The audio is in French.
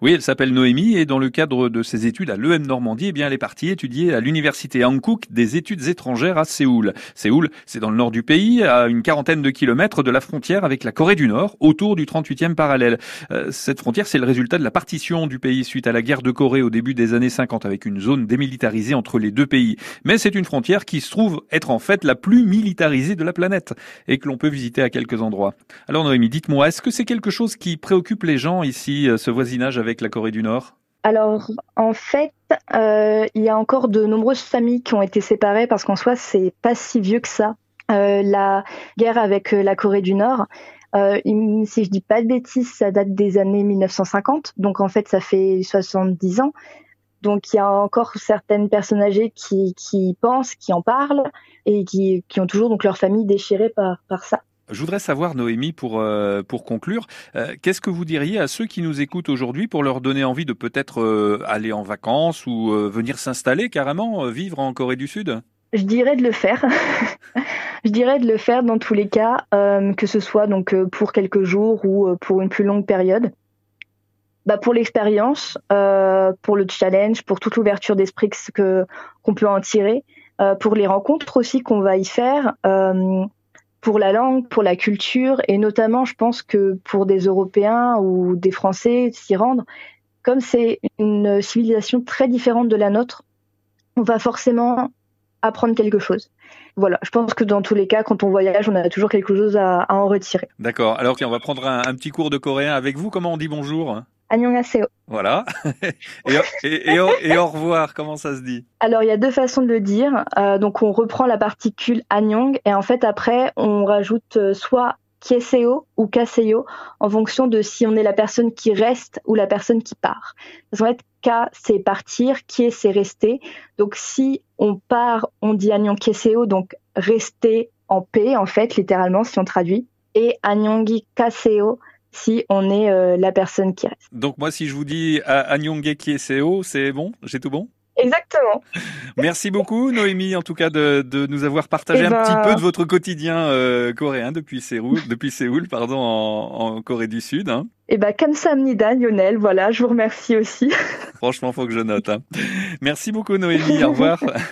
Oui, elle s'appelle Noémie et dans le cadre de ses études à l'EM Normandie, eh bien, elle est partie étudier à l'université Hankook des études étrangères à Séoul. Séoul, c'est dans le nord du pays, à une quarantaine de kilomètres de la frontière avec la Corée du Nord, autour du 38e parallèle. Euh, cette frontière, c'est le résultat de la partition du pays suite à la guerre de Corée au début des années 50 avec une zone démilitarisée entre les deux pays. Mais c'est une frontière qui se trouve être en fait la plus militarisée de la planète et que l'on peut visiter à quelques endroits. Alors Noémie, dites-moi, est-ce que c'est quelque chose qui préoccupe les gens ici, euh, ce voisinage avec la Corée du Nord? Alors, en fait, euh, il y a encore de nombreuses familles qui ont été séparées parce qu'en soi, c'est pas si vieux que ça. Euh, la guerre avec euh, la Corée du Nord, si je dis pas de bêtises, ça date des années 1950. Donc, en fait, ça fait 70 ans. Donc, il y a encore certaines personnes âgées qui, pensent, qui en parlent et qui, ont toujours donc leur famille déchirée par ça. Je voudrais savoir, Noémie, pour, euh, pour conclure, euh, qu'est-ce que vous diriez à ceux qui nous écoutent aujourd'hui pour leur donner envie de peut-être euh, aller en vacances ou venir s'installer carrément, vivre en Corée du Sud? Je dirais de le faire. Je dirais de le faire dans tous les cas, que ce soit donc pour quelques jours ou pour une plus longue période. Bah pour l'expérience, pour le challenge, pour toute l'ouverture d'esprit que qu'on peut en tirer, pour les rencontres aussi qu'on va y faire pour la langue, pour la culture, et notamment, je pense que pour des Européens ou des Français s'y rendre, comme c'est une civilisation très différente de la nôtre, on va forcément apprendre quelque chose. Voilà, je pense que dans tous les cas, quand on voyage, on a toujours quelque chose à, en retirer. D'accord. Alors, on va prendre un, un, petit cours de coréen avec vous. Comment on dit bonjour? Annyeonghaseyo. Voilà. et, et, au revoir, comment ça se dit? Alors, il y a deux façons de le dire. Euh, donc, on reprend la particule annyeong et en fait, après, on rajoute euh, soit kieseo ou kaseyo en fonction de si on est la personne qui reste ou la personne qui part. Parce qu'en fait, ka, c'est partir, kie, c'est rester. Donc, si on part, on dit annyeong kieseo, donc rester en paix, en fait, littéralement, si on traduit. Et annyeongi kaseo, si on est euh, la personne qui reste. Donc moi, si je vous dis Anyonge Kieseo, c'est bon? J'ai tout bon? Exactement. Merci beaucoup Noémie, en tout cas de, nous avoir partagé eh un petit ben, peu de votre quotidien euh, coréen depuis Séoul, depuis Séoul pardon, en, Corée du Sud. Hein. Et eh ben Kamsamnida Lionel, voilà, je vous remercie aussi. Franchement, faut que je note. Hein. Merci beaucoup Noémie, au revoir.